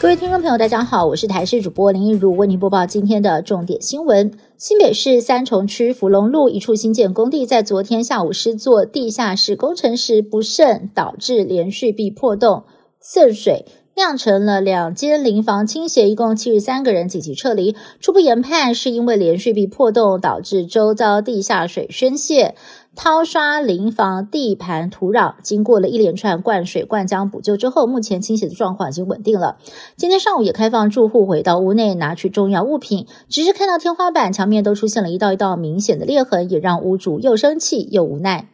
各位听众朋友，大家好，我是台视主播林一如，为您播报今天的重点新闻。新北市三重区福隆路一处新建工地，在昨天下午施作地下室工程时不慎导致连续壁破洞渗水。酿成了两间临房倾斜，一共七十三个人紧急撤离。初步研判是因为连续壁破洞导致周遭地下水宣泄，掏刷临房地盘土壤。经过了一连串灌水灌浆补救之后，目前倾斜的状况已经稳定了。今天上午也开放住户回到屋内拿取重要物品，只是看到天花板、墙面都出现了一道一道明显的裂痕，也让屋主又生气又无奈。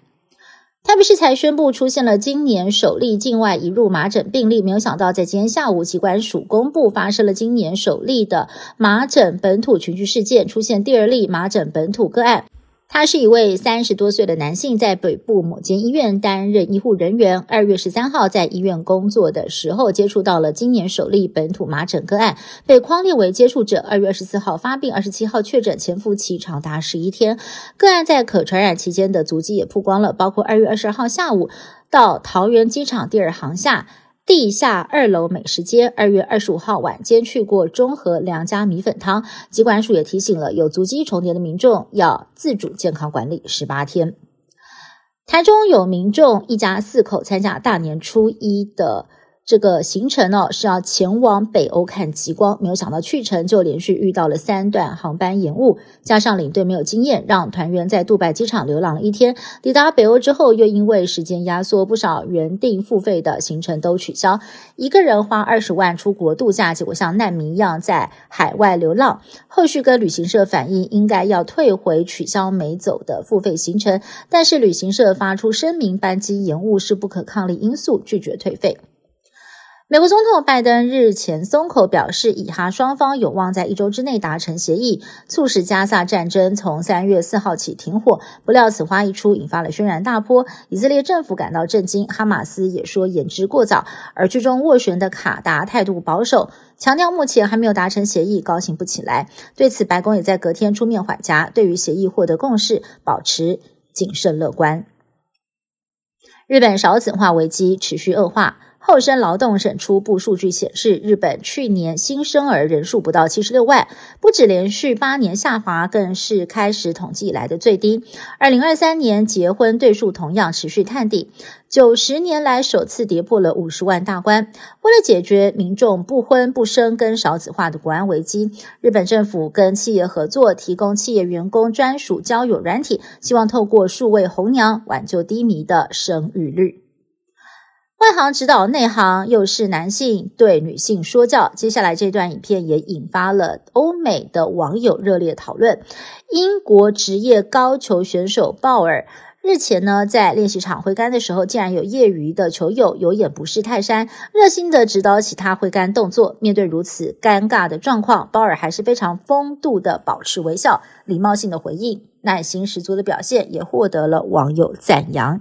台北市才宣布出现了今年首例境外移入麻疹病例，没有想到在今天下午，机关署公布发生了今年首例的麻疹本土群聚事件，出现第二例麻疹本土个案。他是一位三十多岁的男性，在北部某间医院担任医护人员。二月十三号在医院工作的时候，接触到了今年首例本土麻疹个案，被框列为接触者。二月二十四号发病，二十七号确诊，潜伏期长达十一天。个案在可传染期间的足迹也曝光了，包括二月二十二号下午到桃园机场第二航下。地下二楼美食街，二月二十五号晚间去过中和良家米粉汤。机关署也提醒了有足迹重叠的民众要自主健康管理十八天。台中有民众一家四口参加大年初一的。这个行程呢是要前往北欧看极光，没有想到去程就连续遇到了三段航班延误，加上领队没有经验，让团员在杜拜机场流浪了一天。抵达北欧之后，又因为时间压缩，不少原定付费的行程都取消。一个人花二十万出国度假，结果像难民一样在海外流浪。后续跟旅行社反映，应该要退回取消没走的付费行程，但是旅行社发出声明，班机延误是不可抗力因素，拒绝退费。美国总统拜登日前松口表示，以哈双方有望在一周之内达成协议，促使加萨战争从三月四号起停火。不料此话一出，引发了轩然大波。以色列政府感到震惊，哈马斯也说言之过早。而居中斡旋的卡达态度保守，强调目前还没有达成协议，高兴不起来。对此，白宫也在隔天出面缓颊，对于协议获得共识，保持谨慎乐观。日本少子化危机持续恶化。厚生劳动省初步数据显示，日本去年新生儿人数不到七十六万，不止连续八年下滑，更是开始统计以来的最低。二零二三年结婚对数同样持续探底，九十年来首次跌破了五十万大关。为了解决民众不婚不生跟少子化的国安危机，日本政府跟企业合作，提供企业员工专属交友软体，希望透过数位红娘挽救低迷的生育率。外行指导内行，又是男性对女性说教。接下来这段影片也引发了欧美的网友热烈讨论。英国职业高球选手鲍尔日前呢，在练习场挥杆的时候，竟然有业余的球友有眼不识泰山，热心的指导起他挥杆动作。面对如此尴尬的状况，鲍尔还是非常风度的保持微笑，礼貌性的回应，耐心十足的表现，也获得了网友赞扬。